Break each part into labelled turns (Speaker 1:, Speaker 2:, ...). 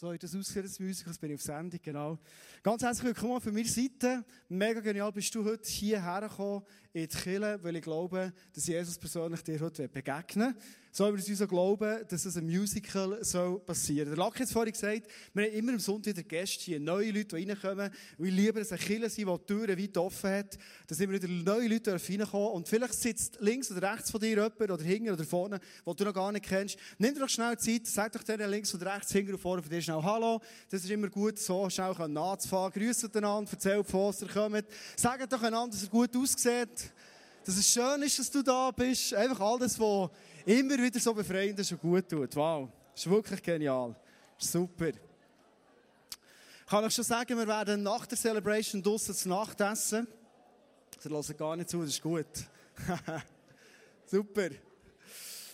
Speaker 1: So hat das ausgesehen, das Musik, jetzt bin ich auf Sendung, genau. Ganz herzlich willkommen von meiner Seite. Mega genial bist du heute hierher gekommen in die Kirche, weil ich glaube, dass Jesus persönlich dir heute begegnen will. So haben wir uns glauben, dass es ein Musical soll passieren soll. Der Lack hat es vorhin gesagt, wir haben immer am Sonntag wieder Gäste hier, neue Leute, die reinkommen. Und ich liebe, dass eine Kirche sind, die die Türen weit offen hat, dass immer wieder neue Leute reinkommen Und vielleicht sitzt links oder rechts von dir jemand, oder hinten oder vorne, den du noch gar nicht kennst. Nimm dir doch schnell Zeit, sag doch denen links oder rechts, hinten oder vorne von dir schnell Hallo. Das ist immer gut, so schnell nachzufahren. Grüßt einander, erzählt, von was ihr kommt. Sagt doch einander, dass er gut aussieht. Dass es schön ist, dass du da bist. Einfach alles, was immer wieder so befreiend ist und gut tut. Wow. Das ist wirklich genial. Super. Ich kann euch schon sagen, wir werden nach der Celebration draussen zu Nacht essen. Sie hören gar nicht zu, das ist gut. Super.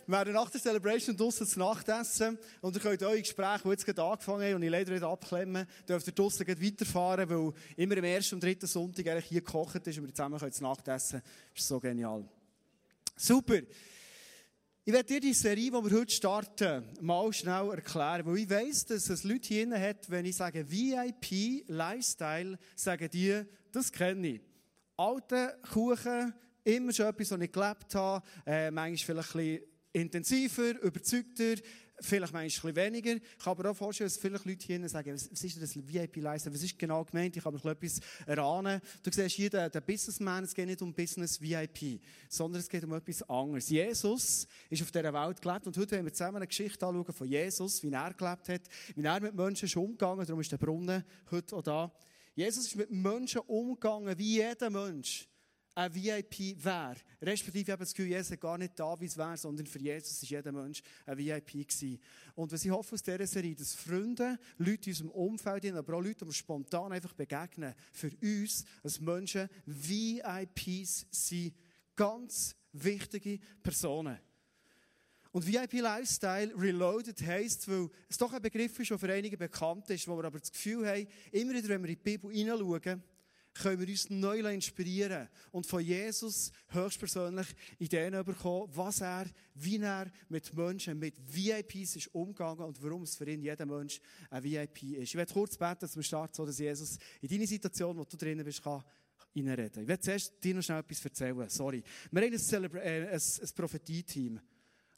Speaker 1: Wir werden nach der Celebration draussen zu Nacht essen und ihr könnt eure Gespräche, die jetzt gerade angefangen haben und ich leider wieder abklemmen, dürft ihr draussen weiterfahren, weil immer am ersten und dritten Sonntag eigentlich hier gekocht ist und wir zusammen zu Nacht essen. Das ist so genial. Super. Ich werde dir die Serie, die wir heute starten, mal schnell erklären, weil ich weiss, dass es Leute hier hat, wenn ich sage VIP, Lifestyle, sagen die, das kenne ich. Alte Kuchen, immer schon etwas, was ich gelebt habe, äh, manchmal vielleicht ein bisschen intensiver, überzeugter, vielleicht manchmal ein bisschen weniger. Ich kann mir auch vorstellen, dass viele Leute hier sagen, was ist das VIP-Leistung? Was ist genau gemeint? Ich kann mir etwas erahnen. Du siehst hier den, den Businessman, es geht nicht um Business VIP, sondern es geht um etwas anderes. Jesus ist auf dieser Welt gelebt und heute werden wir zusammen eine Geschichte anschauen von Jesus, wie er gelebt hat, wie er mit Menschen ist umgegangen, darum ist der Brunnen heute auch da. Jesus ist mit Menschen umgegangen, wie jeder Mensch ein VIP wäre. Respektive, habe das Gefühl, Jesus gar nicht da, wie es wäre, sondern für Jesus ist jeder Mensch ein VIP gewesen. Und was ich hoffe aus dieser Serie, dass Freunde, Leute in unserem Umfeld, aber auch Leute, die wir spontan einfach begegnen, für uns als Menschen VIPs sind. Ganz wichtige Personen. Und VIP Lifestyle Reloaded heisst, weil es doch ein Begriff ist, der für einige bekannt ist, wo wir aber das Gefühl haben, immer wieder, wenn wir in die Bibel hineinschauen, können wir uns neu inspirieren und von Jesus höchstpersönlich Ideen bekommen, was er, wie er mit Menschen, mit VIPs ist umgegangen und warum es für ihn jeder Mensch ein VIP ist. Ich werde kurz beten, dass wir so dass Jesus in deine Situation, wo du drinnen bist, kann reinreden. Ich werde zuerst dir noch schnell etwas erzählen. Sorry. Wir haben ein, Celebra äh, ein, ein Prophetie-Team.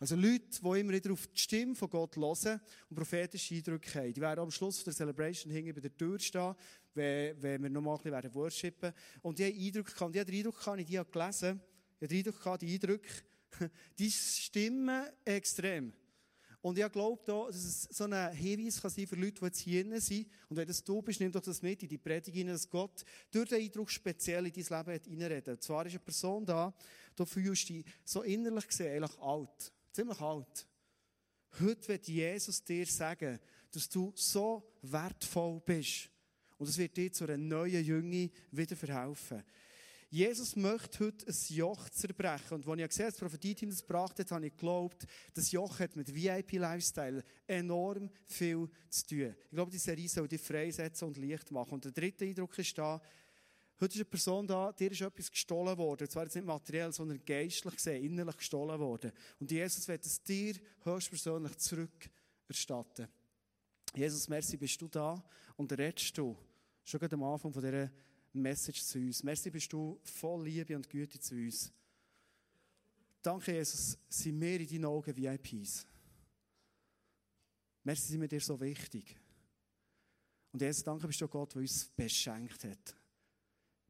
Speaker 1: Also Leute, die immer wieder auf die Stimme von Gott hören und prophetische Eindrücke haben. Die werden am Schluss der Celebration hinten bei der Tür stehen, wenn, wenn wir nochmal ein bisschen werden. Und die haben Eindrücke gehabt, die haben den Eindruck gehabt, die habe gelesen, ich habe den Eindruck gehabt, die Eindrücke, die stimmen extrem. Und ich glaube da, dass es so ein Hinweis kann sein für Leute, die jetzt hier sind. Und wenn das du bist, nimm doch das mit in die Predigt dass Gott durch den Eindruck speziell in dein Leben hat reinreden. Zwar ist eine Person da, du fühlst dich so innerlich gesehen eigentlich alt. Ziemlich alt. Heute wird Jesus dir sagen, dass du so wertvoll bist. Und es wird dir zu einer neuen Jünger wieder verhelfen. Jesus möchte heute ein Joch zerbrechen. Und als ich gesehen habe, das Prophetie-Team das gebracht hat, habe ich geglaubt, das Joch hat mit VIP-Lifestyle enorm viel zu tun. Ich glaube, die Serie soll dich freisetzen und Licht machen. Und der dritte Eindruck ist da, heute ist eine Person da, dir ist etwas gestohlen worden. Und zwar jetzt nicht materiell, sondern geistlich gesehen, innerlich gestohlen worden. Und Jesus wird es dir höchstpersönlich zurückerstatten. Jesus, merci, bist du da und redest du schon am Anfang von dieser Message zu uns. Merci bist du voll Liebe und Güte zu uns. Danke, Jesus, sind wir in deinen Augen VIPs. Merci sind wir dir so wichtig. Und Jesus, danke bist du Gott, der uns beschenkt hat.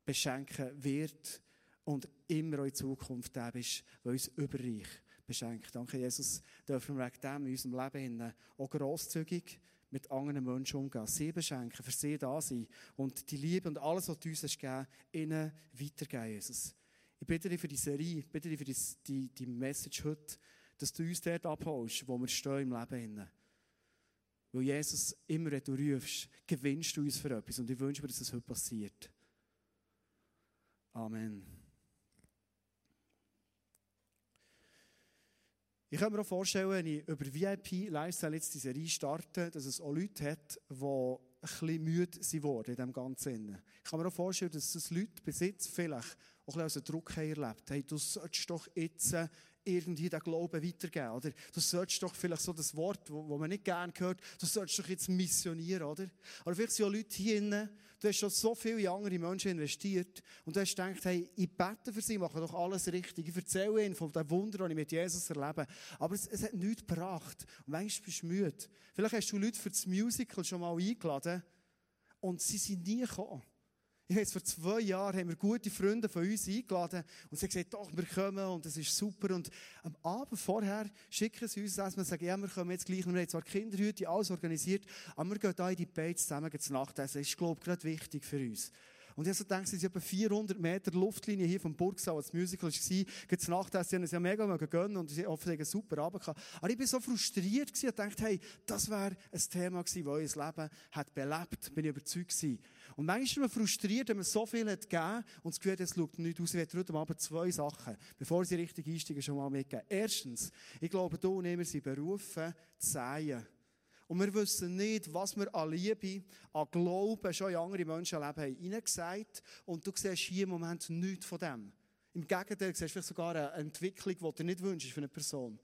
Speaker 1: Beschenken wird und immer auch in Zukunft da bist, der uns überreich beschenkt. Danke, Jesus, dürfen wir wegen dem in unserem Leben auch grosszügig mit anderen Menschen umgehen, sie beschenken, für sie da sein und die Liebe und alles, was du uns hast gegeben, ihnen weitergeben, Jesus. Ich bitte dich für die Serie, ich bitte dich für die, die, die Message heute, dass du uns dort abholst, wo wir stehen im Leben. Weil Jesus immer, wenn du rufst, gewinnst du uns für etwas. Und ich wünsche mir, dass das heute passiert. Amen. Ich kann mir auch vorstellen, wenn ich über VIP Lifestyle jetzt diese Serie starte, dass es auch Leute hat, die ein bisschen müde sind in diesem Ganzen. Ich kann mir auch vorstellen, dass es Leute besitzt vielleicht auch ein bisschen Druck haben erlebt. Hey, du solltest doch jetzt irgendwie den Glauben weitergeben, oder? Du solltest doch vielleicht so das Wort, wo, wo man nicht gerne hört, du solltest doch jetzt missionieren, oder? Aber vielleicht sind auch Leute hier drinnen, du hast schon so viele in andere Menschen investiert und du hast gedacht, hey, ich bete für sie, mache doch alles richtig. Ich erzähle ihnen von den Wundern, die ich mit Jesus erlebe. Aber es, es hat nichts gebracht. Und manchmal bist du müde. Vielleicht hast du Leute für das Musical schon mal eingeladen und sie sind nie gekommen. Ich jetzt vor zwei Jahren haben wir gute Freunde von uns eingeladen und sie haben gesagt, doch, wir kommen und es ist super. Und am Abend vorher schicken sie uns das und sagen, ja, wir kommen jetzt gleich. Wir haben zwar Kinderhüte, alles organisiert, aber wir gehen da in die Beiz zusammen zu Nacht. Das ist, glaube ich, gerade wichtig für uns. Und ich habe so gedacht, es etwa 400 Meter Luftlinie hier vom Burgsaal, als Musical war, geht es Nacht, sie haben es ja mega gönnen und sie hoffen, einen super Abend gehabt. Aber ich war so frustriert gewesen und dachte, hey, das wäre ein Thema gewesen, das euer Leben hat belebt, bin ich überzeugt gewesen. Und manchmal ist man frustriert, wenn man so viel hat gegeben und das Gefühl es schaut nicht aus. Ich werde heute Abend zwei Sachen, bevor sie richtig einsteigen, schon mal mitgeben. Erstens, ich glaube, du und ich, wir sind berufen, zu säen. Und wir wissen nicht, was wir an Liebe, an Glauben schon in andere Menschenleben haben hineingesagt. Und du siehst hier im Moment nichts von dem. Im Gegenteil, du siehst vielleicht sogar eine Entwicklung, die du nicht wünschst für eine Person.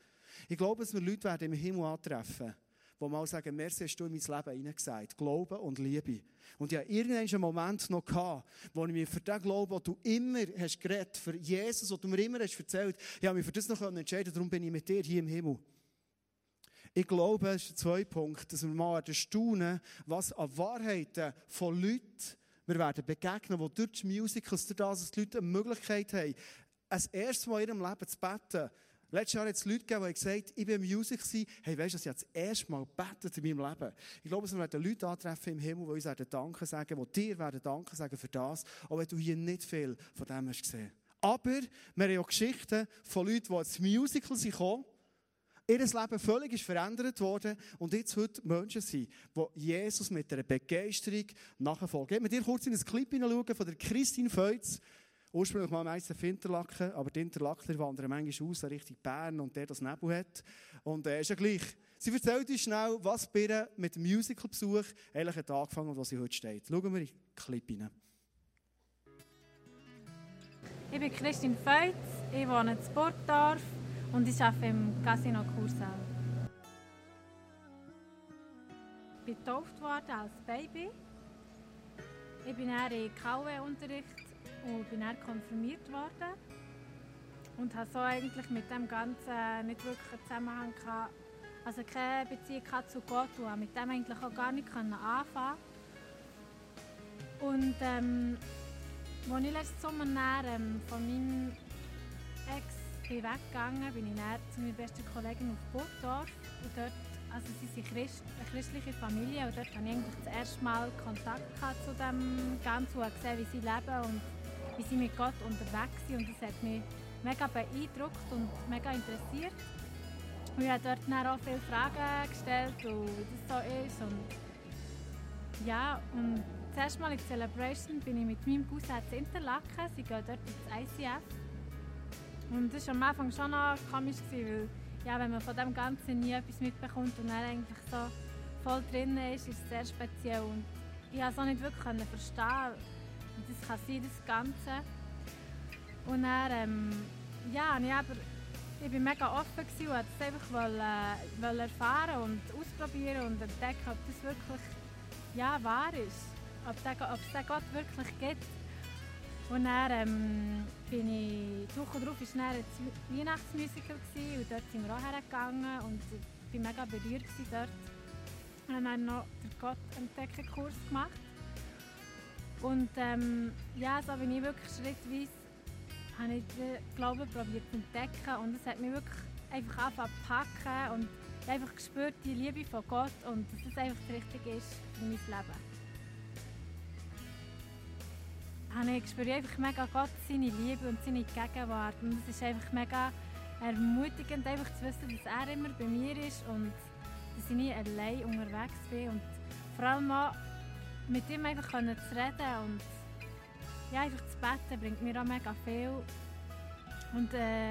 Speaker 1: Ich glaube, dass wir Leute werden im Himmel antreffen die mal sagen, merci hast du in mein Leben hineingesagt. Glauben und Liebe. Und ich hatte irgendeinen Moment noch gehabt, wo ich mir für den Glauben, den du immer hast geredet, für Jesus, den du mir immer hast erzählt, ich habe mich für das noch entscheiden darum bin ich mit dir hier im Himmel. Ich glaube, es ist der zweite Punkt, dass wir mal staunen, was an Wahrheiten von Leuten wir werden begegnen, die durch die Musicals, durch das, dass die Leute eine Möglichkeit haben, ein erstes Mal in ihrem Leben zu beten, Letztes Jahr hat es Leute gegeben, die gesagt haben, ich im Music, hey, weißt du, ich habe das erste Mal gebetet in meinem Leben. Ich glaube, wir werden Leute antreffen im Himmel, die uns werden Danke sagen, die dir werden Danke sagen für das, auch wenn du hier nicht viel von dem hast gesehen. Aber wir haben auch Geschichten von Leuten, die ins Musical sind gekommen, ihr Leben völlig ist verändert worden und jetzt heute Menschen sind, die Jesus mit einer Begeisterung nachfolgen. Ich mit dir kurz in ein Clip hineinschauen von der Christine Feutz ursprünglich mal meistens Interlaken, aber die Interlakener wandern manchmal aus Richtung Bern und der das Nebel hat. Und äh, ist ja gleich. Sie erzählt uns schnell, was bei ihr mit Musicalbesuch eigentlich hat angefangen und wo sie heute steht. Schauen wir in den Clip rein.
Speaker 2: Ich bin Christine Feutz, ich wohne in Burgdorf und ich arbeite im Casino Kursaal. Ich bin getauft worden als Baby. Ich bin in KW-Unterricht und bin dann konfirmiert worden und habe so eigentlich mit dem Ganzen nicht wirklich einen Zusammenhang gehabt, also keine Beziehung zu Gott und habe mit dem eigentlich auch gar nicht anfangen Und ähm, als ich letzten Sommer dann, ähm, von meinem Ex bin weggegangen bin, ich dann zu meiner besten Kollegin auf Burgdorf und dort also sie sind Christ, eine christliche Familie und dort hatte ich eigentlich das erste Mal Kontakt zu dem Ganzen und gesehen, wie sie leben und wie sie mit Gott unterwegs sind. Und das hat mich mega beeindruckt und mega interessiert. Und ich habe dort dann auch viele Fragen gestellt, wie das so ist. Und ja, und das erste Mal in Celebration bin ich mit meinem Cousin zu Interlaken. Sie gehen dort ins ICF. Und das war am Anfang schon noch komisch, weil ja, wenn man von dem Ganzen nie etwas mitbekommt und dann eigentlich so voll drin ist, ist es sehr speziell. Und ich konnte es auch nicht wirklich verstehen, das kann sein, das Ganze. Und dann, ähm, ja, ich, aber, ich war mega offen und wollte es einfach wollen, äh, wollen erfahren und ausprobieren und entdecken, ob das wirklich ja, wahr ist. Ob es den Gott wirklich gibt. Und dann ähm, bin ich, die Woche darauf war dann ein Weihnachtsmusical und dort sind wir auch hergegangen und ich war mega berührt dort. Und dann noch den Gott-Entdecken-Kurs gemacht. Und ähm, ja, so bin ich wirklich schrittweise habe ich den Glauben probiert zu entdecken und es hat mich wirklich einfach angefangen zu packen und ich habe einfach gespürt, die Liebe von Gott und dass das einfach das Richtige ist für mein Leben. Ich spüre einfach mega Gott, seine Liebe und seine Gegenwart und es ist einfach mega ermutigend, einfach zu wissen, dass er immer bei mir ist und dass ich nie allein unterwegs bin und vor allem auch mit ihm einfach zu reden und ja, einfach zu beten bringt mir auch mega viel. Und äh,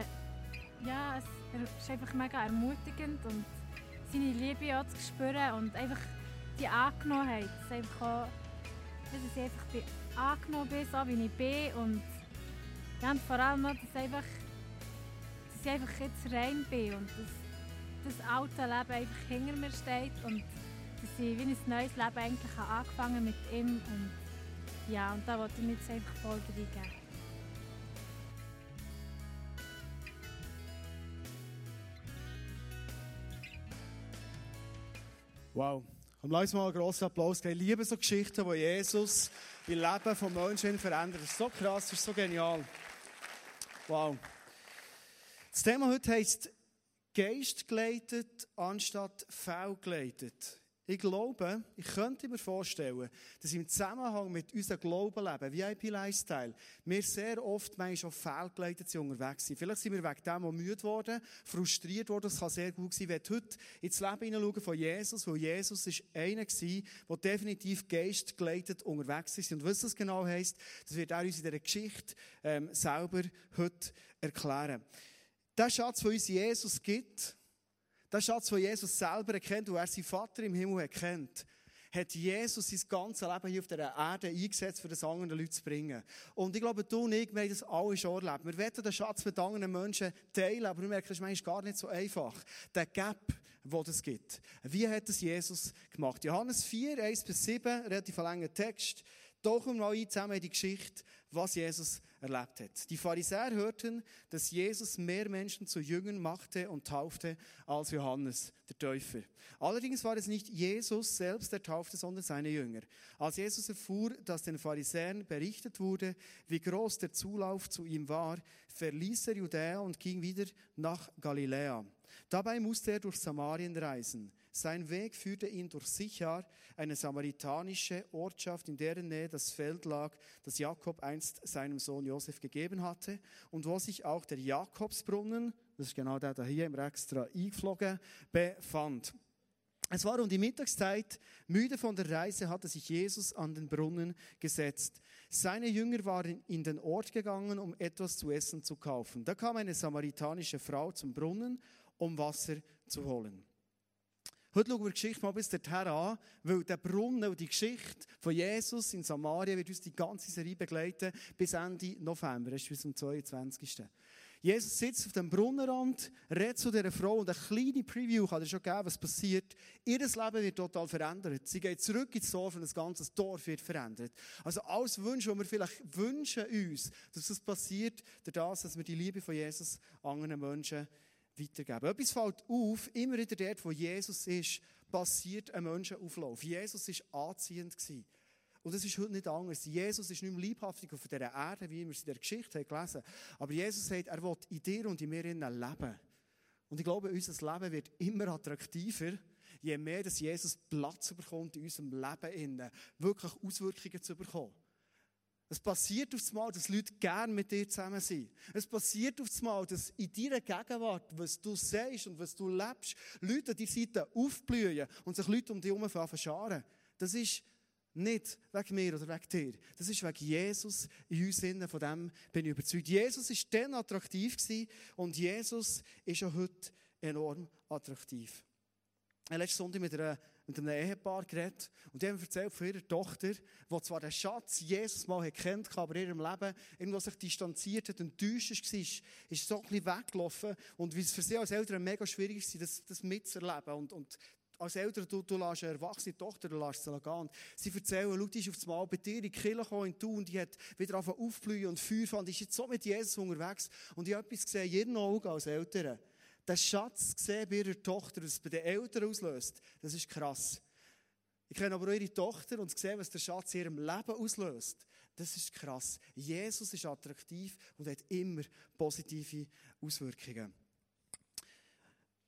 Speaker 2: ja, es ist einfach mega ermutigend und seine Liebe auch zu spüren und einfach die Angenommenheit, dass, einfach auch, dass ich einfach bin, angenommen bin, so wie ich bin und, und vor allem dass, einfach, dass ich einfach jetzt rein bin und dass das alte Leben einfach hinter mir steht und dass ich wie ein neues Leben eigentlich angefangen mit ihm und ja, und da wollte ich mich jetzt einfach voll reingeben.
Speaker 1: Wow. Und lass mal einen grossen Applaus geben. Ich liebe so Geschichten, wo Jesus das Leben von Menschen verändert. Das ist so krass, das ist so genial. Wow. Das Thema heute heisst Geist geleitet anstatt faul geleitet. Ich glaube, ich könnte mir vorstellen, dass im Zusammenhang mit unserem Glaubenleben, VIP-Lifestyle, wir sehr oft manchmal schon fehlgeleitet sind unterwegs sind. Vielleicht sind wir wegen dem auch müde worden, frustriert worden. Das kann sehr gut sein. Ich werde heute ins Leben hineinschauen von Jesus, weil Jesus ist einer gewesen, der definitiv geistgeleitet unterwegs ist. Und was das genau heisst, das wird auch uns in dieser Geschichte ähm, selber heute erklären. Der Schatz, den uns Jesus gibt, der Schatz, den Jesus selber erkennt, wo er seinen Vater im Himmel erkennt, hat Jesus sein ganzes Leben hier auf dieser Erde eingesetzt, für das anderen Leute zu bringen. Und ich glaube, du und ich, wir haben das alle schon erlebt. Wir wollen den Schatz mit anderen Menschen teilen, aber wir merken, das ist gar nicht so einfach. Der Gap, wo das gibt. Wie hat das Jesus gemacht? Johannes 4, 1 bis 7, relativ langer Text. Wir mal ein zusammen die Geschichte, was Jesus erlebt hat. Die Pharisäer hörten, dass Jesus mehr Menschen zu Jüngern machte und taufte als Johannes, der Täufer. Allerdings war es nicht Jesus selbst, der taufte, sondern seine Jünger. Als Jesus erfuhr, dass den Pharisäern berichtet wurde, wie groß der Zulauf zu ihm war, verließ er Judäa und ging wieder nach Galiläa. Dabei musste er durch Samarien reisen. Sein Weg führte ihn durch Sichar, eine samaritanische Ortschaft, in deren Nähe das Feld lag, das Jakob einst seinem Sohn Josef gegeben hatte und wo sich auch der Jakobsbrunnen, das ist genau der da hier im Extra eingeflogen, befand. Es war um die Mittagszeit, müde von der Reise hatte sich Jesus an den Brunnen gesetzt. Seine Jünger waren in den Ort gegangen, um etwas zu essen zu kaufen. Da kam eine samaritanische Frau zum Brunnen, um Wasser zu holen. Heute schauen wir die Geschichte mal bis dorthin an, weil der Brunnen und die Geschichte von Jesus in Samaria wird uns die ganze Serie begleiten bis Ende November, das ist bis zum 22. Jesus sitzt auf dem Brunnenrand, redet zu dieser Frau und eine kleine Preview kann er schon geben, was passiert. Ihr Leben wird total verändert. Sie geht zurück ins Dorf und das ganze Dorf wird verändert. Also alles Wunsch, was wir vielleicht wünschen uns, dass das passiert, dadurch, dass wir die Liebe von Jesus anderen Menschen weitergeben. Etwas fällt auf, immer wieder dort, wo Jesus ist, passiert ein Menschenauflauf. Jesus war anziehend. Gewesen. Und das ist heute nicht anders. Jesus ist nicht mehr liebhaftig auf dieser Erde, wie wir es in der Geschichte haben gelesen Aber Jesus sagt, er will in dir und in mir leben. Und ich glaube, unser Leben wird immer attraktiver, je mehr dass Jesus Platz bekommt in unserem Leben, wirklich Auswirkungen zu bekommen. Es passiert aufs Mal, dass Leute gerne mit dir zusammen sind. Es passiert aufs Mal, dass in deiner Gegenwart, was du sagst und was du lebst, Leute an deiner Seite aufblühen und sich Leute um dich herum verscharen. Das ist nicht wegen mir oder wegen dir. Das ist wegen Jesus in uns innen. Von dem bin ich überzeugt. Jesus war dann attraktiv und Jesus ist auch heute enorm attraktiv. Letzten Sonntag mit einer mit einem Ehepaar geredet. Und die haben erzählt von ihrer Tochter, die zwar den Schatz Jesus mal kennt, aber in ihrem Leben irgendwo sich distanziert hat, enttäuscht war, ist so ein bisschen weggelaufen. Und wie es für sie als Eltern mega schwierig ist, das, das mitzuerleben. Und, und als Eltern, du, du lässt eine erwachsene Tochter, du lässt sie gehen. Sie erzählen, schau, die ist auf das Mal bei dir in die Kirche gekommen in Thun, die hat wieder angefangen aufblühen und Feuer fand, die ist jetzt so mit Jesus unterwegs. Und ich habe etwas gesehen, ihren Augen als Eltern den Schatz gesehen bei ihrer Tochter, was bei den Eltern auslöst, das ist krass. Ich kenne aber ihre Tochter und sehe, was der Schatz in ihrem Leben auslöst. Das ist krass. Jesus ist attraktiv und hat immer positive Auswirkungen.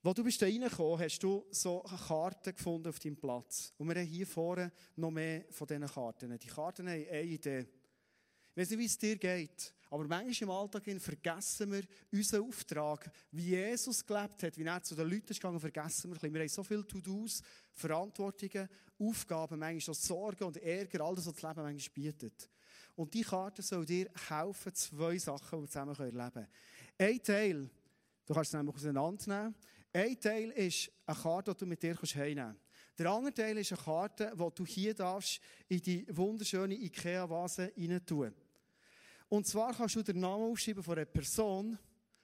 Speaker 1: Wo du bist da reingekommen, hast du so Karten gefunden auf deinem Platz. Und wir haben hier vorne noch mehr von diesen Karten. Die Karten haben eine Idee. Ich weiß nicht, wie es dir geht. Aber manchmal im Alltag vergessen wir unseren Auftrag, wie Jesus gelebt hat, wie er zu den Leuten ist gegangen, vergessen wir. Wir haben so viele To-Dos, Verantwortungen, Aufgaben, manchmal auch Sorgen und Ärger, alles, was das Leben manchmal bietet. Und die Karte soll dir helfen, zwei Sachen, die wir zusammen erleben können. Ein Teil, du kannst es nämlich auseinandernehmen, ein Teil ist eine Karte, die du mit dir heimnehmen kannst. Der andere Teil ist eine Karte, die du hier darfst in die wunderschöne Ikea-Vase rein tun. Und zwar kannst du den Namen aufschreiben von einer Person,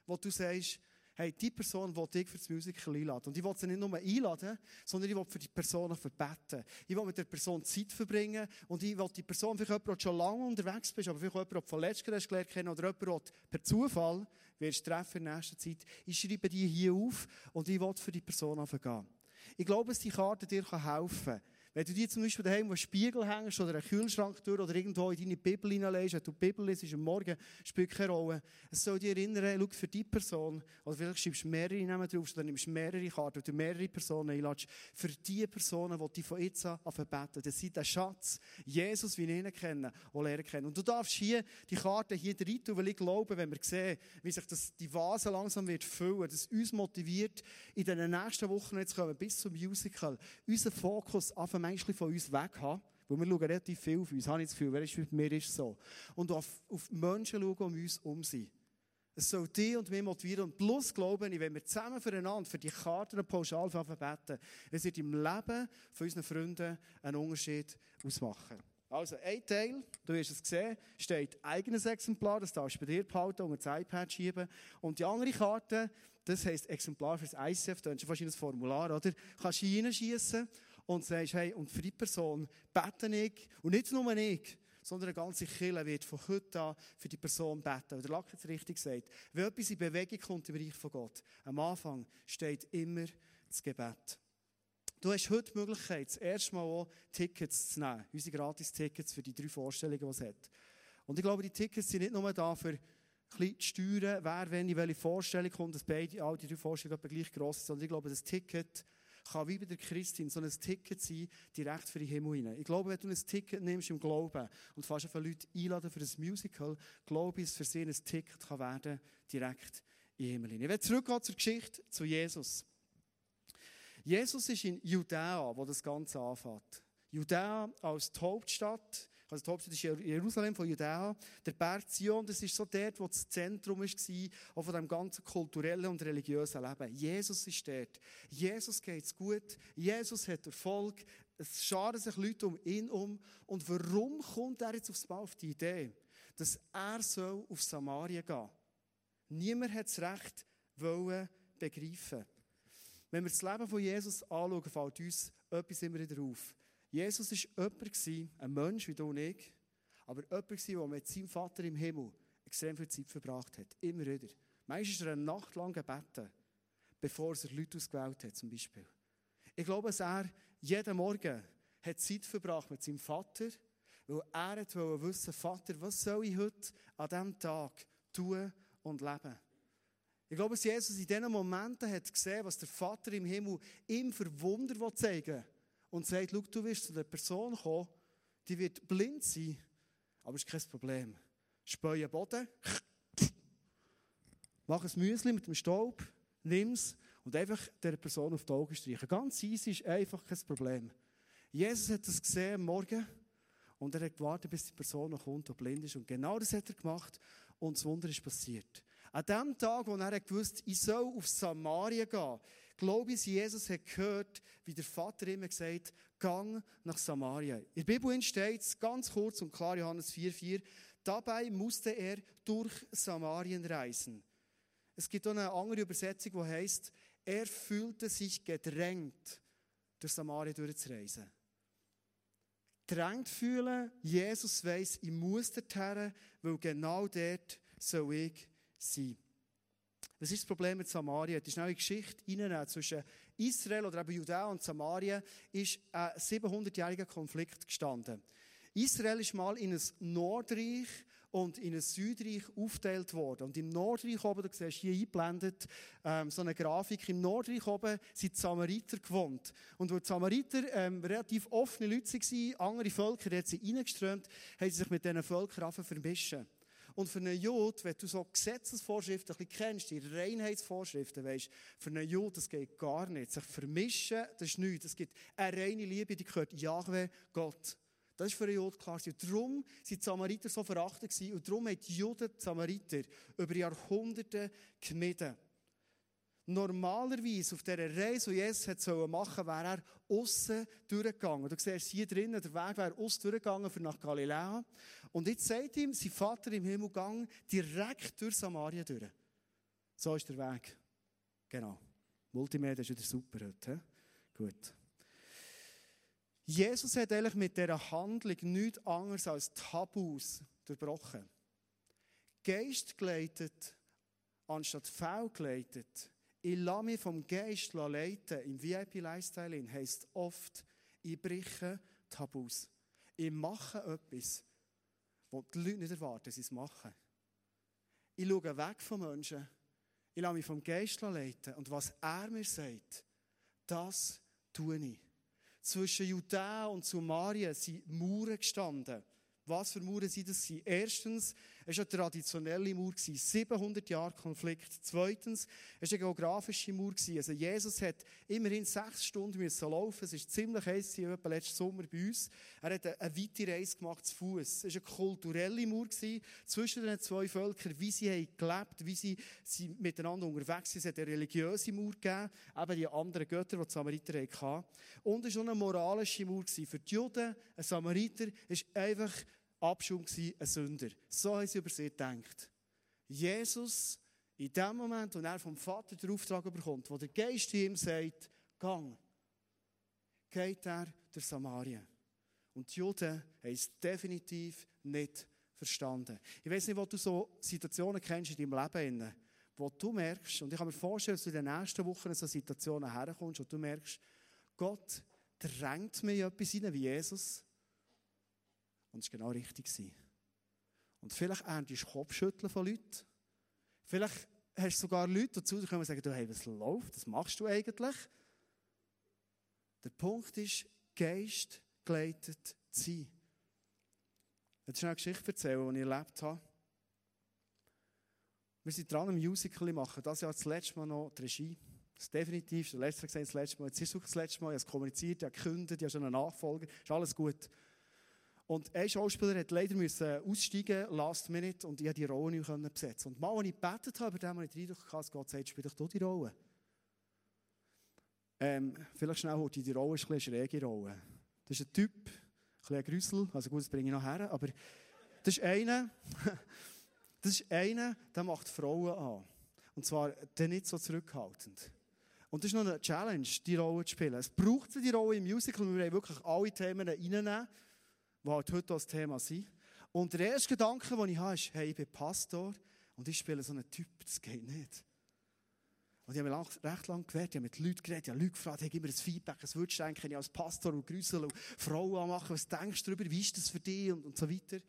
Speaker 1: wo du sagst, hey, die Person will dich für das Musical einladen. Und ich will sie nicht nur einladen, sondern ich will für die Person verbeten. Ich will mit der Person Zeit verbringen und ich will die Person, vielleicht jemand, der schon lange unterwegs bist, aber vielleicht jemand, der von letztem hast gelernt kennen oder jemand, der per Zufall wirst treffen in nächster Zeit. Ich schreibe die hier auf und ich will für die Person anfangen. Ich glaube, dass die Karte dir helfen kann. Wenn du dir zum Beispiel daheim einen Spiegel hängst oder einen Kühlschrank durch oder irgendwo in deine Bibel hineinlegst, wenn du die Bibel liest, am Morgen, spielt keine Rolle. Es soll dir erinnern, schau für die Person, oder vielleicht schreibst du mehrere Namen drauf, oder nimmst mehrere Karten, oder mehrere Personen einladest, für die Personen, die dich von jetzt an beten. Das sind der Schatz, Jesus, wie ihn kennen, und lernen kennen. Und du darfst hier die Karte hier rein tun, weil ich glaube, wenn wir sehen, wie sich das, die Vase langsam wird füllen, das uns motiviert, in den nächsten Wochen jetzt kommen, bis zum Musical, unseren Fokus auf manchmal von uns weg haben. Weil wir schauen relativ viel auf uns, habe ich das Gefühl, wer ist mit mir ist so. Und auf, auf Menschen schauen, um uns um sind. Es soll dich und mich motivieren. Und plus glaube ich, wenn wir zusammen füreinander für die Karten pauschal beten, es wird im Leben von unseren Freunden einen Unterschied ausmachen. Also, ein Teil, du hast es gesehen, steht eigenes Exemplar, das darfst du bei dir behalten und das iPad schieben. Und die andere Karte, das heisst Exemplar fürs ICF, da hast du fast ein Formular, oder? Kannst du hineinschießen und sagst, hey, und für die Person bete ich, und nicht nur ich, sondern eine ganze Kirche wird von heute an für die Person beten. Und der Lack hat richtig gesagt. Wenn etwas in Bewegung kommt im Reich von Gott, am Anfang steht immer das Gebet. Du hast heute die Möglichkeit, das erste Mal auch Tickets zu nehmen. Unsere Gratis-Tickets für die drei Vorstellungen, die es hat. Und ich glaube, die Tickets sind nicht nur da für ein zu steuern, wer, wenn, in welche Vorstellung kommt, dass beide, all die drei Vorstellungen gleich gross sind, sondern ich glaube, das Ticket kann wie bei der Christin so ein Ticket sein, direkt für den Himmel hinein. Ich glaube, wenn du ein Ticket nimmst im Glauben und fast auf Leute einladen für ein Musical, glaube ich, dass für sie ein Ticket kann werden, direkt in den Himmel hinein. Ich will zurückgehen zur Geschichte zu Jesus. Jesus ist in Judäa, wo das Ganze anfängt. Judäa als die Hauptstadt also die Hauptstadt ist Jerusalem von Judäa. Der Berg Zion, das ist so dort, wo das Zentrum war, auch von dem ganzen kulturellen und religiösen Leben. Jesus ist dort. Jesus geht es gut. Jesus hat Erfolg. Es scharen sich Leute um ihn um. Und warum kommt er jetzt aufs Mal auf die Idee, dass er soll auf Samaria gehen? Niemand hat das Recht wollen begreifen. Wenn wir das Leben von Jesus anschauen, fällt uns etwas immer wieder auf. Jesus war jemand, ein Mensch wie du und ich, aber jemand, der mit seinem Vater im Himmel extrem viel Zeit verbracht hat. Immer wieder. Meistens ist er eine Nacht lang gebeten, bevor er Leute ausgewählt hat, zum Beispiel. Ich glaube, dass er jeden Morgen hat Zeit verbracht mit seinem Vater, weil er wollte wissen, Vater, was soll ich heute an diesem Tag tun und leben? Ich glaube, dass Jesus in diesen Momenten hat gesehen, was der Vater im Himmel ihm für Wunder zeigen will und sagt, schau, du wirst zu der Person kommen, die wird blind sein, aber es ist kein Problem. Späue Boden, mach ein Müsli mit dem Staub, nimm es und einfach der Person auf die Augen streichen. Ganz easy ist einfach kein Problem. Jesus hat das gesehen am Morgen und er hat gewartet, bis die Person noch kommt, die blind ist. Und genau das hat er gemacht und das Wunder ist passiert. An dem Tag, wo er gewusst ich soll auf Samaria gehen, glaube ich, Jesus hat gehört, wie der Vater immer gesagt gang nach Samaria. In der Bibel steht es ganz kurz und klar, Johannes 4,4, dabei musste er durch Samarien reisen. Es gibt auch eine andere Übersetzung, die heißt, er fühlte sich gedrängt, durch Samaria durchzureisen. Drängt fühlen, Jesus weiss, ich muss dorthin, weil genau dort soll ich sein. Was ist das Problem mit Samaria? Das ist eine Geschichte reinnehmen zwischen Israel oder eben Judäa und Samaria ist ein 700-jähriger Konflikt gestanden. Israel ist mal in ein Nordreich und in ein Südreich aufgeteilt worden. Und im Nordreich oben, du siehst hier eingeblendet, ähm, so eine Grafik, im Nordreich oben sind die Samariter gewohnt. Und weil die Samariter ähm, relativ offene Leute waren, andere Völker, die sie reingeströmt, haben sie sich mit diesen Völkern vermischen. Und für einen Jud, wenn du so Gesetzesvorschriften ein bisschen kennst, die Reinheitsvorschriften, weißt, für einen Jud, das geht gar nicht. Sich vermischen, das ist nichts. Es gibt eine reine Liebe, die gehört Jahwe, Gott. Das ist für einen Jud klar. Und darum waren die Samariter so verachtet und darum haben die Juden die Samariter über Jahrhunderte gemieden. Normalerweise auf dieser Reise, die Jesus machen wäre er aussen durchgegangen. Du siehst hier drinnen, der Weg wäre aussen durchgegangen für nach Galiläa. Und jetzt sagt ihm sein Vater im Himmel, gang direkt durch Samaria durch. So ist der Weg. Genau. Multimedia ist wieder super heute. Gut. Jesus hat eigentlich mit dieser Handlung nichts anderes als Tabus durchbrochen. Geist geleitet, anstatt faul geleitet. Ich lasse mich vom Geist leiten im VIP-Lifestyle heisst oft, ich breche Tabus. Ich mache etwas, was die Leute nicht erwarten, dass sie es machen. Ich schaue weg von Menschen. Ich lasse mich vom Geist leiten. Und was er mir sagt, das tue ich. Zwischen Judäa und Samaria sind Mauern gestanden. Was für Mauern sind das? Erstens, es war eine traditionelle Mauer, 700 Jahre Konflikt. Zweitens, es war eine geografische Mauer. Also Jesus hat immerhin sechs Stunden laufen. Es war ziemlich heiß, etwa letzten Sommer bei uns. Er hat eine weite Reise gemacht zu Fuß. Es war eine kulturelle Mauer zwischen den zwei Völkern, wie sie haben gelebt, wie sie, miteinander unterwegs sind. Es hat eine religiöse Mauer gegeben, eben die anderen Götter, die die Samariter hatten. Und es war eine moralische Mauer. Für die Juden, ein Samariter, ist einfach Abschum gewesen, ein Sünder. So haben sie über sie gedacht. Jesus, in dem Moment, wo er vom Vater den Auftrag bekommt, wo der Geist ihm sagt, gang, geht er durch Samarien. Und die Juden haben es definitiv nicht verstanden. Ich weiß nicht, wo du so Situationen kennst in deinem Leben, wo du merkst, und ich kann mir vorstellen, dass du in den nächsten Wochen in so Situationen herkommst, wo du merkst, Gott drängt mir etwas rein, wie Jesus, und es war genau richtig. Und vielleicht erntest du Kopfschütteln von Leuten. Vielleicht hast du sogar Leute dazu, die kommen und sagen, hey, was läuft, was machst du eigentlich? Der Punkt ist, Geist geleitet zu sein. Ich will eine Geschichte erzählen, die ich erlebt habe. Wir sind dran, ein Musical machen. Das Jahr das letzte Mal noch die Regie. Das ist definitiv das letzte Mal. Jetzt ist es das letzte Mal. Ich habe es kommuniziert, ich habe gekündigt, ich habe schon einen Nachfolger. Ist alles gut. Und ein Schauspieler hat leider müssen aussteigen, last minute, und ich konnte die Rolle nicht besetzen. Und mal, als ich gebetet habe, über den habe ich den Eindruck gehabt, Gott sagt, spiel doch du die Rolle. Ähm, vielleicht schnell holt die Rolle, ist eine schräge Rolle. Das ist ein Typ, ein Grüssel, also gut, das bringe ich noch her, aber das ist einer, das ist einer, der macht Frauen an. Und zwar, der nicht so zurückhaltend. Und das ist noch eine Challenge, die Rolle zu spielen. Es braucht die Rolle im Musical, wir wollen wirklich alle Themen reinnehmen die halt heute das Thema sind. Und der erste Gedanke, den ich habe, ist, hey, ich bin Pastor und ich spiele so einen Typ, das geht nicht. Und ich habe mich recht lange gewehrt, ich habe mit Leuten geredet, ich habe Leute gefragt, hey, gib mir ein Feedback, was würdest du denken, ich als Pastor und Grüssel und Frau anmachen, was denkst du darüber, wie ist das für dich und, und so weiter.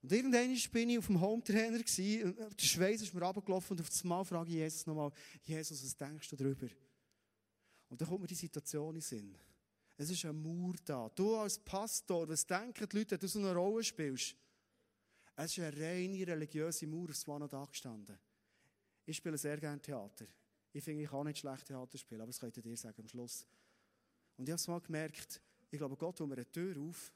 Speaker 1: Und irgendwann bin ich auf dem Home-Trainer und der Schweiß ist mir runtergelaufen und auf das Mal frage ich Jesus nochmal, Jesus, was denkst du darüber? Und dann kommt mir die Situation in den Sinn. Es ist eine Mauer da. Du als Pastor, was denken die Leute, wenn du so eine Rolle spielst? Es ist eine reine religiöse Mauer auf Swan da gestanden. Ich spiele sehr gerne Theater. Ich finde, ich kann nicht schlecht Theater spielen, aber das könnt ihr sagen am Schluss. Und ich habe es mal gemerkt, ich glaube, Gott tut mir eine Tür auf.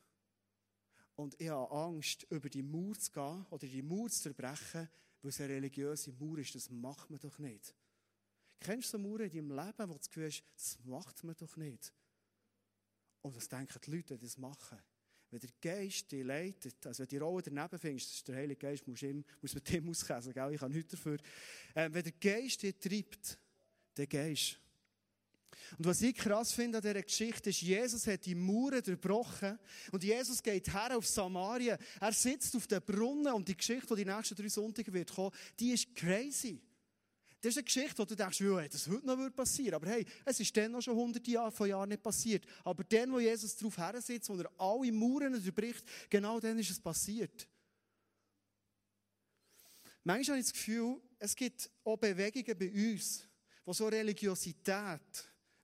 Speaker 1: Und ich habe Angst, über die Mauer zu gehen oder die Mauer zu zerbrechen, weil es eine religiöse Mauer ist. Das macht man doch nicht. Kennst du so Mauern in deinem Leben, wo du das Gefühl hast, das macht man doch nicht? Und was denken die Leute, die das machen? Wenn der Geist dich leitet, also wenn du die Rolle daneben findest, das ist der Heilige Geist, musst du ihm, musst mit dem auskäsen, gell? ich kann nichts dafür. Ähm, wenn der Geist dich treibt, der Geist. Und was ich krass finde an dieser Geschichte ist, Jesus hat die Mauern durchbrochen und Jesus geht her auf Samaria. Er sitzt auf dem Brunnen und die Geschichte, die die nächsten drei Sonntage wird kommen, die ist crazy. Das ist eine Geschichte, wo du denkst, wie das heute noch passieren Aber hey, es ist dann noch schon hunderte Jahre von Jahren nicht passiert. Aber dann, wo Jesus drauf her sitzt, wo er alle Mauern durchbricht, genau dann ist es passiert. Manchmal habe ich das Gefühl, es gibt auch Bewegungen bei uns, wo so Religiosität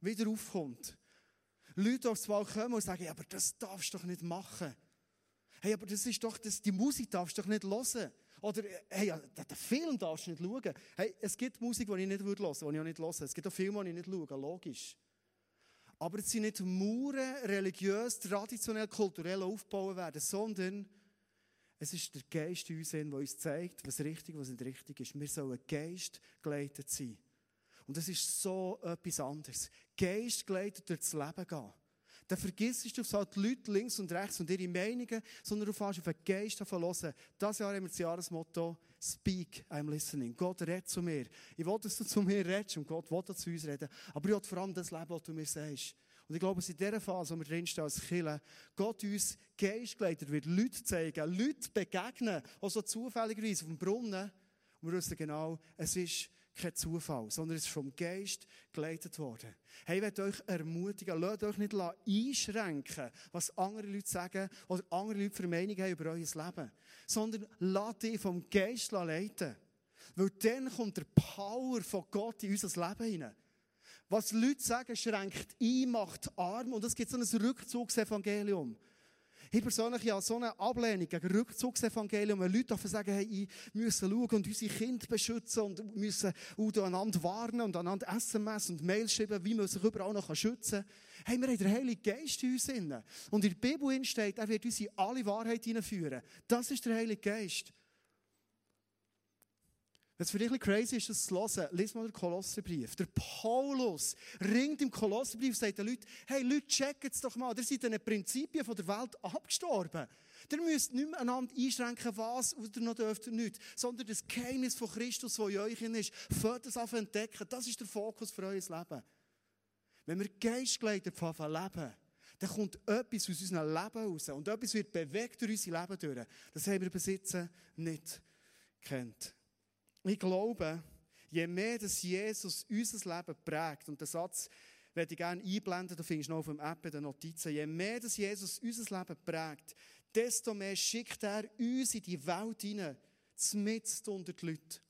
Speaker 1: wieder aufkommt. Leute aufs Mal kommen und sagen, ja, aber das darfst du doch nicht machen. Hey, aber das ist doch, das, die Musik darfst du doch nicht hören. Oder, hey, den Film darfst du nicht schauen. Hey, es gibt Musik, die ich nicht hören würde, die ich auch nicht höre. Es gibt auch Filme, die ich nicht schaue, logisch. Aber es sind nicht Mauern, religiös, traditionell, kulturell aufgebaut werden, sondern es ist der Geist in uns, der uns zeigt, was richtig was nicht richtig ist. Wir sollen Geist geleitet sein. Und das ist so etwas anderes. Geist geleitet durch das Leben gehen. Dann vergisst du halt die Leute links und rechts und ihre Meinungen, sondern du fährst auf den Geist davon hören. Das Jahr haben wir das Jahresmotto Speak, I'm listening. Gott redet zu mir. Ich will, dass du zu mir redest und Gott will zu uns reden. Aber ich will vor allem das Leben, was du mir sagst. Und ich glaube, es in dieser Phase, wo wir drinstehen als Killer, Gott uns geistgeleitet wird, Leute zeigen, Leute begegnen, auch so zufälligerweise auf dem Brunnen. Und wir wissen genau, es ist kein Zufall, sondern es ist vom Geist geleitet worden. Hey, ich möchte euch ermutigen, lasst euch nicht einschränken, was andere Leute sagen oder andere Leute für Meinung haben über euer Leben, sondern lasst dich vom Geist leiten. Weil dann kommt der Power von Gott in unser Leben hinein. Was Leute sagen, schränkt ein, macht arm und es gibt so ein Rückzugsevangelium. Ich persönlich habe so eine Ablehnung gegen Rückzugsevangelium, wenn Leute sagen, hey, wir müssen schauen und unsere Kinder beschützen und müssen einander warnen und einander SMS und Mails schreiben, wie man sich überall noch schützen kann. Hey, wir haben den Heiligen Geist in uns inne. Und in der Bibel steht, er wird uns in alle Wahrheit hineinführen. Das ist der Heilige Geist. Es für dich ein crazy ist, das zu hören, lies mal den Kolosserbrief. Der Paulus ringt im Kolosserbrief sagt den Leuten, hey Leute, checkt es doch mal, ihr seid den Prinzipien der Welt abgestorben. Ihr müsst nicht mehr einander einschränken, was oder noch dürft ihr nicht, sondern das Geheimnis von Christus, das in euch ist, fällt das an entdecken. Das ist der Fokus für euer Leben. Wenn wir geistgeleitet von leben, dann kommt etwas aus unserem Leben raus und etwas wird bewegt durch unser Leben durch. Das haben wir jetzt nicht kennt. Ich glaube, je mehr dass Jesus unser Leben prägt, und den Satz werde ich gerne einblenden, da findest du noch auf dem App in den Notizen, je mehr dass Jesus unser Leben prägt, desto mehr schickt er uns in die Welt hinein, zumindest unter die Leute.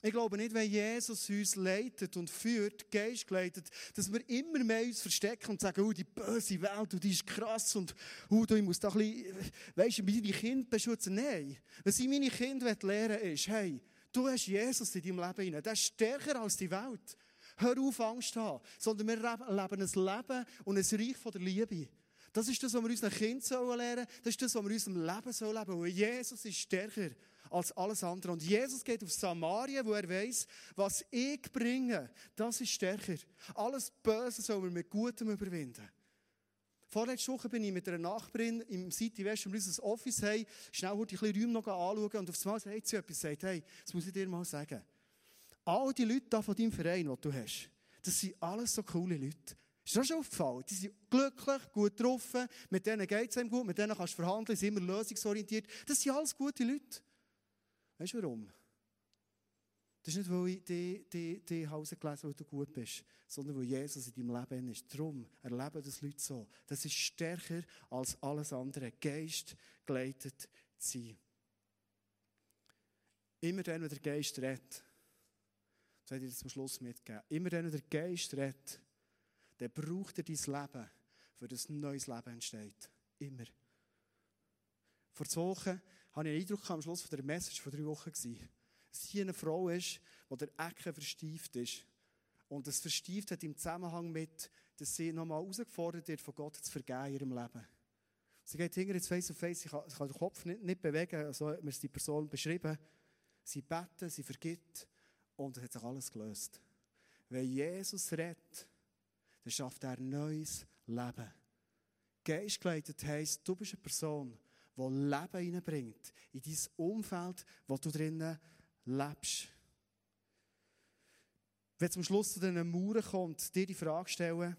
Speaker 1: Ich glaube nicht, wenn Jesus uns leitet und führt, Geist geleitet, dass wir immer mehr uns verstecken und sagen, oh, die böse Welt, und die ist krass und oh, ich muss da ein bisschen, weißt du, meine Kinder beschützen. Nein. Was ich meine Kinder lernen ist, hey, Du hast Jesus in deinem Leben. Der ist stärker als die Welt. Hör auf, Angst zu haben. Sondern wir leben ein Leben und ein Reich von der Liebe. Das ist das, was wir unseren Kindern lernen sollen. Das ist das, was wir in unserem Leben leben sollen. Jesus ist stärker als alles andere. Und Jesus geht auf Samaria, wo er weiß, was ich bringe, das ist stärker. Alles Böse sollen wir mit Gutem überwinden. Vorletzte Woche bin ich mit einer Nachbarin im City West, wo wir unser Office haben, schnell ein bisschen Räume noch anschauen und auf einmal sagt sie etwas, sagt, hey, das muss ich dir mal sagen. All die Leute da von deinem Verein, den du hast, das sind alles so coole Leute. Ist das schon aufgefallen? Die sind glücklich, gut getroffen, mit denen geht es einem gut, mit denen kannst du verhandeln, sind immer lösungsorientiert. Das sind alles gute Leute. Weißt du warum? Das ist nicht, weil ich die Hause gelesen weil du gut bist, sondern weil Jesus in deinem Leben ist. Darum erleben das Leute so. Das ist stärker als alles andere. Geist geleitet zu sein. Immer dann, wenn der Geist redet, das werde ich dir zum Schluss mitgeben, immer dann, wenn der Geist redet, dann braucht er dein Leben, für das neues Leben entsteht. Immer. Vor zwei Wochen hatte ich einen Eindruck am Schluss von der Message von drei Wochen. Gewesen dass hier eine Frau ist, die der Ecke verstieft ist. Und das verstieft hat im Zusammenhang mit, dass sie nochmal herausgefordert wird, von Gott zu vergeben in ihrem Leben. Sie geht hinter ins Face to Face, sie kann, sie kann den Kopf nicht, nicht bewegen, so hat mir die Person beschrieben. Sie betet, sie vergibt und es hat sich alles gelöst. Wenn Jesus redet, dann schafft er ein neues Leben. Geistgeleitet heisst, du bist eine Person, die Leben hineinbringt in dein Umfeld, wo du drinnen lebst. Wenn zum Schluss zu diesen Mauern kommt, dir die Frage stellen,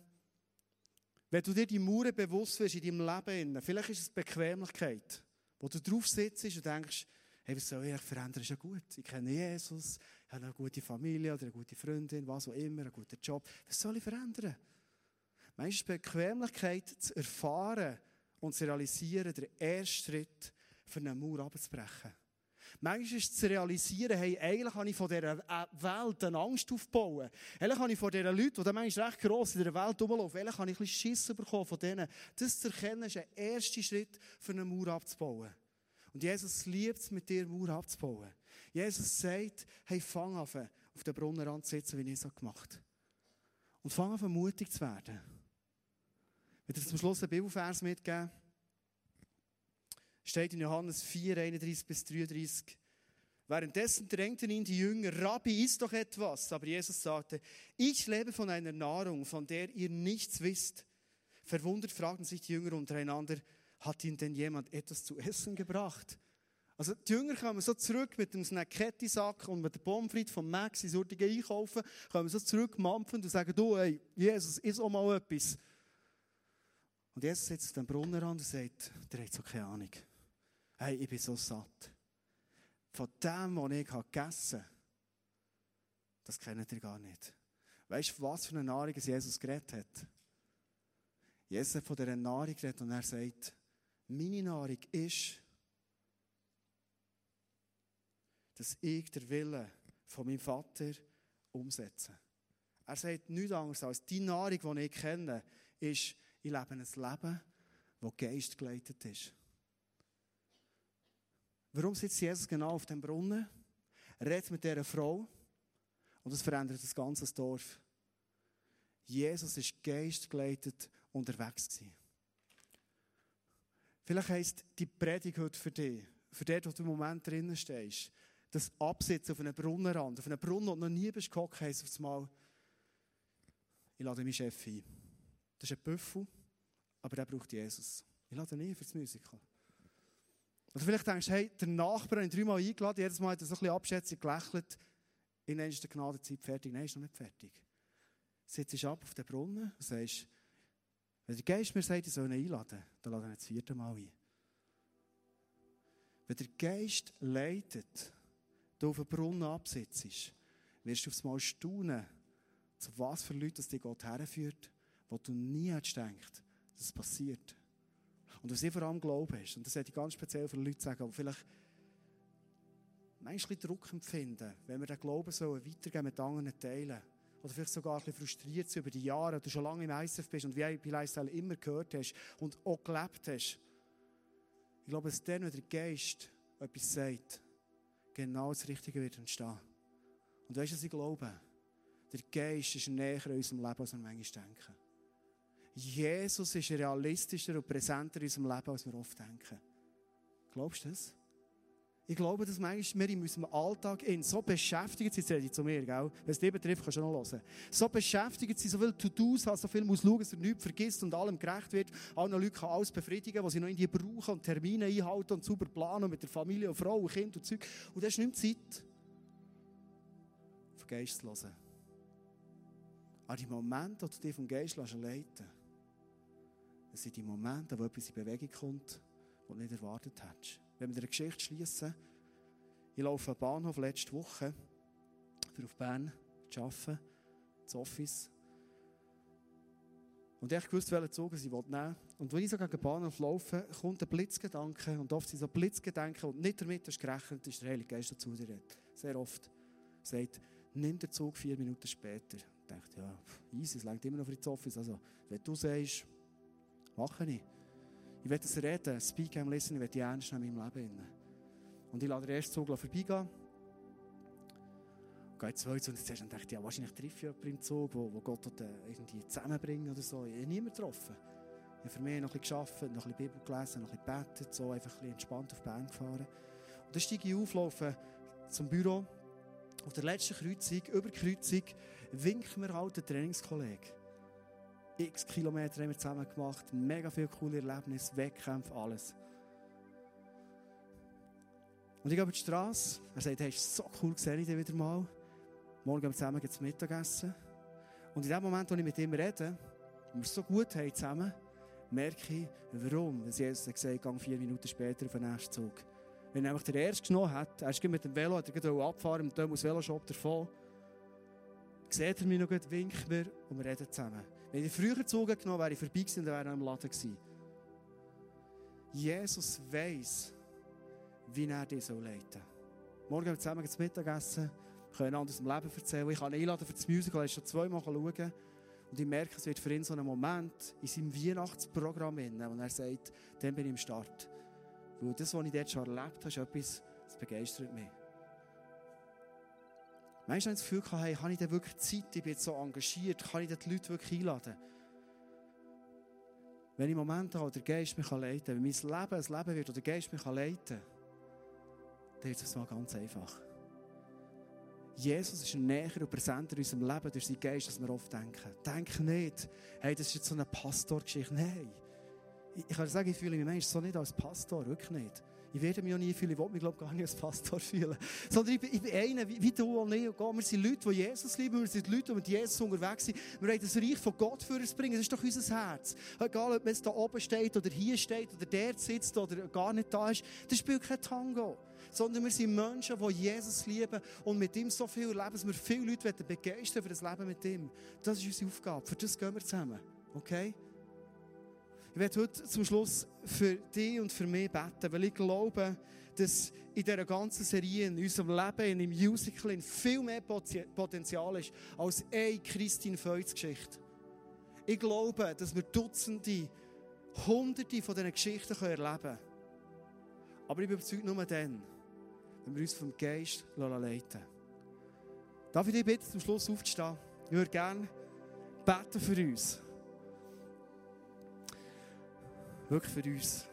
Speaker 1: wenn du dir die Mauern bewusst wirst in deinem Leben, vielleicht ist es Bequemlichkeit, wo du drauf sitzt und denkst, hey, was soll ich verändern? Ist ja gut. Ich kenne Jesus, ich habe eine gute Familie oder eine gute Freundin, was auch immer, einen guten Job. Was soll ich verändern? Meinst du, Bequemlichkeit zu erfahren und zu realisieren, der erste Schritt, für eine Mauer abzubrechen? Manchmal ist zu realisieren, hey, eigentlich habe ich von dieser äh, Welt eine Angst aufbauen. Eigentlich habe ich von diesen Leuten, die manchmal recht gross in der Welt rumlaufen, eigentlich habe ich ein bisschen Schiss bekommen von denen. Das zu erkennen, ist ein erster Schritt, für eine Mauer abzubauen. Und Jesus liebt es, mit dir Mauer abzubauen. Jesus sagt, hey, fang an, auf den Brunnenrand zu sitzen, wie ich es gemacht habe. Und fang an, mutig zu werden. Ich werde zum Schluss einen Bibelvers mitgeben steht in Johannes 4, 31 bis 33. Währenddessen drängten ihn die Jünger, Rabbi, isst doch etwas. Aber Jesus sagte, ich lebe von einer Nahrung, von der ihr nichts wisst. Verwundert fragten sich die Jünger untereinander, hat ihnen denn jemand etwas zu essen gebracht? Also die Jünger kommen so zurück mit dem Snacketti-Sack und mit der Pommes frites vom Max in Sortigen einkaufen, kommen so zurück, mampfen und sagen, du, hey, Jesus, ist auch mal etwas. Und Jesus sitzt auf dem Brunnenrand und sagt, der hat so keine Ahnung. Hey, ich bin so satt. Von dem, was ich gegessen habe, das kennt ihr gar nicht. Weißt du, was für eine Nahrung Jesus geredet hat? Jesus hat von dieser Nahrung geredet und er sagt, meine Nahrung ist, dass ich den Willen von meinem Vater umsetze. Er sagt nichts anderes als, die Nahrung, die ich kenne, ist, ich lebe ein Leben, das geistgeleitet ist. Warum sitzt Jesus genau auf dem Brunnen? Redet mit dieser Frau und es verändert das ganze Dorf. Jesus ist geistgeleitet unterwegs gewesen. Vielleicht heisst die Predigt heute für dich, für den, wo du im Moment drinnen stehst, das Absitzen auf einem Brunnenrand, auf einem Brunnen, du noch nie bist gehockt, heisst auf einmal, ich lade meinen Chef ein. Das ist ein Büffel, aber der braucht Jesus. Ich lade ihn ein für das Musical. Oder vielleicht denkst du, hey, der Nachbar hat ihn dreimal eingeladen, jedes Mal hat er so ein bisschen abschätzig gelächelt. In ist der Gnadenzeit fertig. Nein, ist noch nicht fertig. Sitzt ab auf den Brunnen und sagst, wenn der Geist mir sagt, ich soll ihn einladen, dann lade ich ihn das vierte Mal ein. Wenn der Geist leitet, du auf den Brunnen absitzt, wirst du aufs Mal staunen, zu was für Leuten dich Gott herführt, wo du nie hättest gedacht, dass es passiert. Und was ich vor allem Glauben hast, und das hätte ich ganz speziell für Leute sagen, die vielleicht manchmal Druck empfinden, wenn wir den Glauben sollen weitergeben mit anderen teilen. Oder vielleicht sogar ein bisschen frustriert über die Jahre, du schon lange im ISF bist und wie bei Lifestyle immer gehört hast und auch gelebt hast. Ich glaube, dass dann, wenn der Geist etwas sagt, genau das Richtige wird entstehen. Und weißt du, was ich glaube? Der Geist ist näher in unserem Leben, als wir manchmal denken. Jesus ist realistischer und präsenter in unserem Leben, als wir oft denken. Glaubst du das? Ich glaube, dass manchmal wir in unserem Alltag in so beschäftigt sind, rede ich zu mir, gell? wenn es dich betrifft, kannst du noch hören. So beschäftigt sind, so viel To-Dos haben, so viel muss schauen, dass er nichts vergisst und allem gerecht wird. Allen Leuten kann alles befriedigen, was sie noch in die brauchen und Termine einhalten und super planen und mit der Familie und Frau und Kind und Zeug. Und das ist nicht mehr Zeit, vom Geist zu hören. Aber die Momente, wo du dich vom Geist leiten lässt, das sind die Momente, wo etwas in Bewegung kommt, was du nicht erwartet hättest. Wenn wir eine Geschichte schließen, ich laufe am Bahnhof letzte Woche, für auf Bern zu arbeiten, ins Office. Und ich wusste, welchen Zug ich nehmen will. Und wenn ich so gegen den Bahnhof laufe, kommt ein Blitzgedanke. Und oft sind so Blitzgedanken, und nicht damit hast gerechnet, ist der Heilige Geist dazu dir Sehr oft sagt, nimm den Zug vier Minuten später. Ich dachte, ja, easy, es längt immer noch für ins Office. Also, wenn du sagst, mache ich. Ich will das reden, speak and listen, ich will die ernst nehmen in meinem Leben. Und ich lasse den ersten Zug vorbeigehen. Gehe zwei zu und zuerst dachte ich, ja, wahrscheinlich treffe ich jemanden im Zug, wo, wo Gott irgendwie zusammenbringt oder so. Ich habe niemanden getroffen. Ich habe für mich noch ein bisschen gearbeitet, noch ein bisschen Bibel gelesen, noch ein bisschen gebetet, so einfach ein bisschen entspannt auf Bern gefahren. Und dann steige ich auf, laufe zum Büro. Auf der letzten Kreuzung, über die Kreuzung, winkt mir halt der Trainingskollege x Kilometer haben wir zusammen gemacht, mega viele coole Erlebnisse, Wettkämpfe, alles. Und ich gehe über die Straße, er sagt, hey, ist so cool, sehe ich dich wieder mal. Morgen gehen wir zusammen zum Mittagessen. Und in dem Moment, wo ich mit ihm rede, und wir es so gut haben zusammen, merke ich, warum. Weil Jesus hat gesagt, gang vier Minuten später auf den nächsten Zug. Wenn er nämlich der Erste genommen hat, er ist mit dem Velo, hat er abfahren, mit dem Veloshop davon, sieht er mich noch gut, winkt mir und wir reden zusammen. Wenn ich früher gezogen genommen wäre ich vorbei gewesen, dann wäre er im Laden gewesen. Jesus weiss, wie er dich so leiten. Morgen gehen wir zusammen zum Mittagessen, können einander aus dem Leben erzählen. Ich kann ihn einladen für das Musical, er ist schon zweimal schauen. Und ich merke, es wird für ihn so ein Moment in seinem Weihnachtsprogramm, wo er sagt, dann bin ich im Start. Weil das, was ich dort schon erlebt habe, ist etwas, das begeistert mich. Manchmal habe ich das Gefühl, hey, habe ich denn wirklich Zeit, ich bin jetzt so engagiert, kann ich die Leute wirklich einladen? Wenn ich Momente habe, der Geist mich leiten kann, wenn mein Leben ein Leben wird, wo der Geist mich leiten kann, dann ist es mal ganz einfach. Jesus ist näher und präsenter in unserem Leben durch seinen Geist, als wir oft denken. Denk nicht, hey, das ist jetzt so eine Pastorgeschichte. Nein. Ich kann sagen, ich fühle mich manchmal so nicht als Pastor, wirklich nicht. Ich werde mich auch nie fühlen, ich will mich glaube gar nicht als Pastor fühlen. Sondern ich bin, ich bin einer, wie, wie du und ich. Wir sind Leute, die Jesus lieben, wir sind Leute, die mit Jesus unterwegs sind. Wir wollen das Reich von Gott für uns bringen, das ist doch unser Herz. Egal, ob man jetzt da oben steht oder hier steht oder der sitzt oder gar nicht da ist, das spielt kein Tango. Sondern wir sind Menschen, die Jesus lieben und mit ihm so viel leben, dass wir viele Leute begeistern für das Leben mit ihm. Das ist unsere Aufgabe, für das gehen wir zusammen. Okay? Ich werde heute zum Schluss für dich und für mich beten, weil ich glaube, dass in dieser ganzen Serie, in unserem Leben, in dem Musical, viel mehr Potenzial ist als eine Christine Feuz Geschichte. Ich glaube, dass wir Dutzende, Hunderte von diesen Geschichten erleben können. Aber ich bin überzeugt nur dann, wenn wir uns vom Geist leiten Darf ich dich bitten, zum Schluss aufzustehen? Ich würde gerne beten für uns. Wirklich für uns.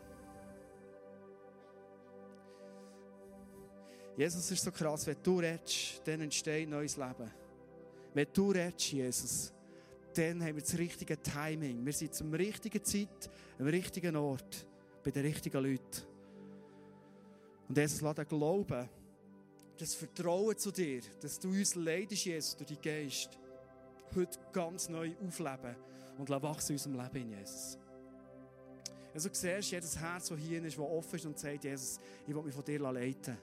Speaker 1: Jesus ist so krass, wenn du redest, dann entsteht neues Leben. Wenn du redest, Jesus, dann haben wir das richtige Timing. Wir sind zum richtigen Zeit, am richtigen Ort, bei den richtigen Leuten. Und Jesus lässt den Glauben, das Vertrauen zu dir, dass du uns leidest, Jesus, durch deinen Geist, heute ganz neu aufleben und wachsen in unserem Leben, Jesus. Also du siehst, jedes Herz, das hier ist, das offen ist und sagt, Jesus, ich will mich von dir leiten.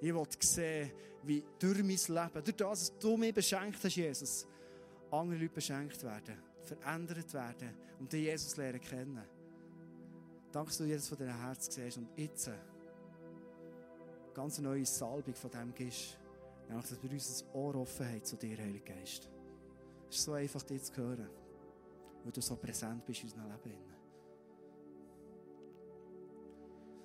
Speaker 1: Ich will sehen, wie durch mein Leben, durch das, was du mir beschenkt hast, Jesus, andere Leute beschenkt werden, verändert werden und die Jesus lernen kennen. Danke, dass du jedes von diesen Herzen siehst und jetzt eine ganz neue Salbung von dem gibst. Nämlich, dass wir unser Ohr offen haben zu dir, Heiliger Geist. Es ist so einfach, dir zu hören, weil du so präsent bist in unserem Leben.